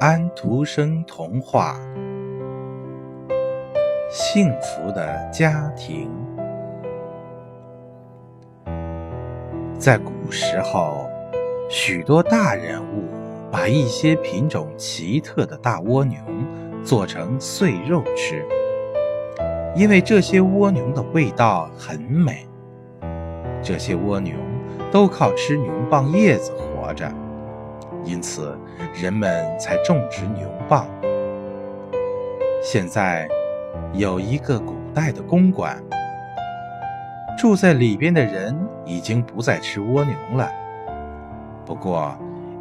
安徒生童话《幸福的家庭》。在古时候，许多大人物把一些品种奇特的大蜗牛做成碎肉吃，因为这些蜗牛的味道很美。这些蜗牛都靠吃牛蒡叶子活着。因此，人们才种植牛蒡。现在，有一个古代的公馆，住在里边的人已经不再吃蜗牛了。不过，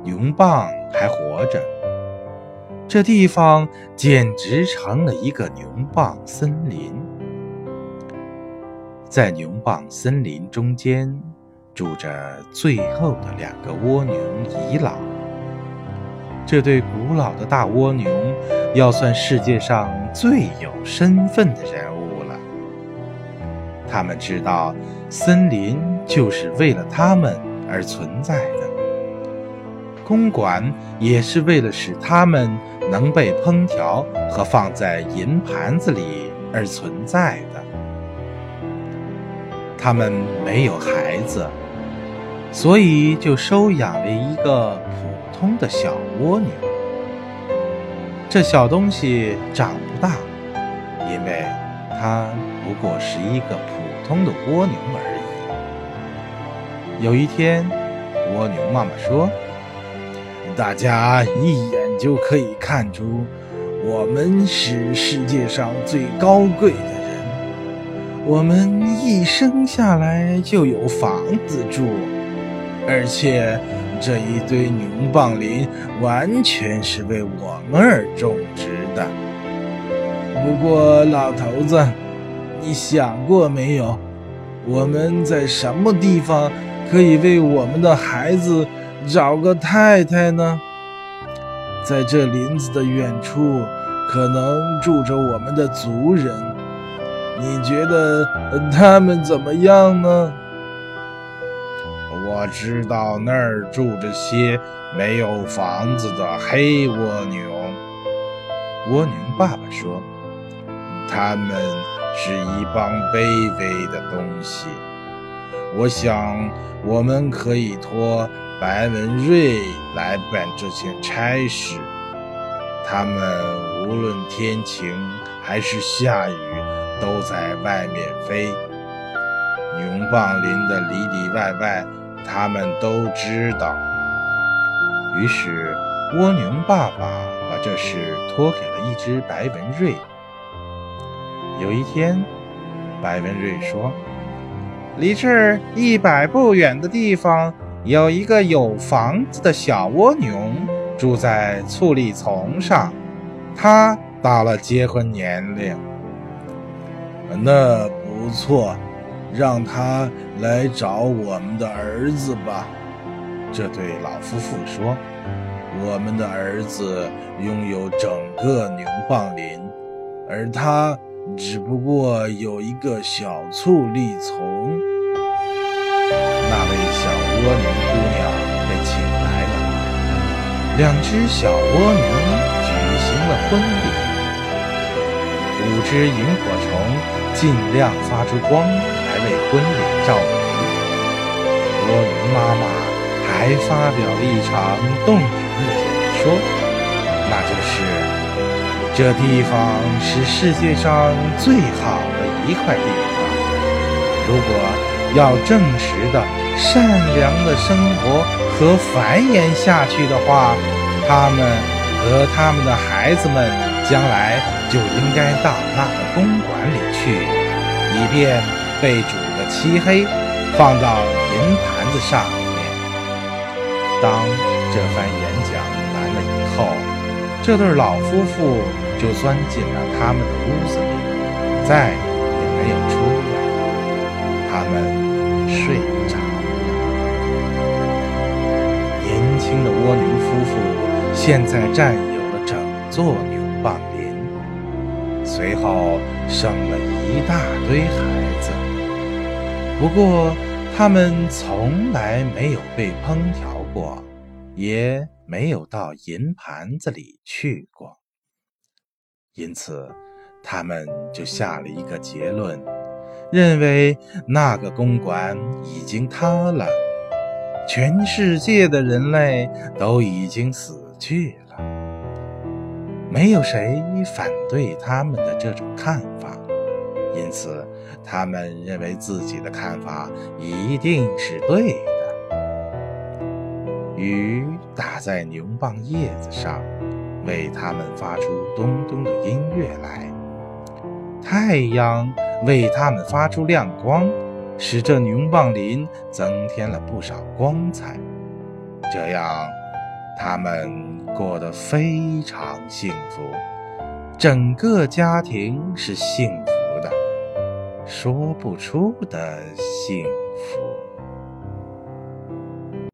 牛蒡还活着。这地方简直成了一个牛蒡森林。在牛蒡森林中间，住着最后的两个蜗牛遗老。这对古老的大蜗牛，要算世界上最有身份的人物了。他们知道，森林就是为了他们而存在的，公馆也是为了使他们能被烹调和放在银盘子里而存在的。他们没有孩子，所以就收养了一个。通的小蜗牛，这小东西长不大，因为它不过是一个普通的蜗牛而已。有一天，蜗牛妈妈说：“大家一眼就可以看出，我们是世界上最高贵的人。我们一生下来就有房子住，而且……”这一堆牛蒡林完全是为我们而种植的。不过，老头子，你想过没有，我们在什么地方可以为我们的孩子找个太太呢？在这林子的远处，可能住着我们的族人。你觉得他们怎么样呢？我知道那儿住着些没有房子的黑蜗牛。蜗牛爸爸说：“他们是一帮卑微的东西。我想我们可以托白文瑞来办这件差事。他们无论天晴还是下雨，都在外面飞。牛蒡林的里里外外。”他们都知道。于是，蜗牛爸爸把这事托给了一只白文瑞。有一天，白文瑞说：“离这儿一百步远的地方，有一个有房子的小蜗牛，住在醋栗丛上。他到了结婚年龄。”那不错。让他来找我们的儿子吧。这对老夫妇说：“我们的儿子拥有整个牛蒡林，而他只不过有一个小醋栗丛。”那位小蜗牛姑娘被请来了，两只小蜗牛举行了婚礼。五只萤火虫尽量发出光来。为婚礼照明，蜗牛妈妈还发表了一场动人的演说，那就是这地方是世界上最好的一块地方。如果要正直的、善良的生活和繁衍下去的话，他们和他们的孩子们将来就应该到那个公馆里去，以便。被煮的漆黑，放到银盘子上面。当这番演讲完了以后，这对老夫妇就钻进了他们的屋子里，再也没有出来。他们睡着了。年轻的蜗牛夫妇现在占有了整座牛蒡林，随后生了一大堆孩子。不过，他们从来没有被烹调过，也没有到银盘子里去过，因此他们就下了一个结论，认为那个公馆已经塌了，全世界的人类都已经死去了。没有谁反对他们的这种看法，因此他们认为自己的看法一定是对的。雨打在牛蒡叶子上，为它们发出咚咚的音乐来；太阳为它们发出亮光，使这牛蒡林增添了不少光彩。这样，他们过得非常幸福，整个家庭是幸福的，说不出的幸福。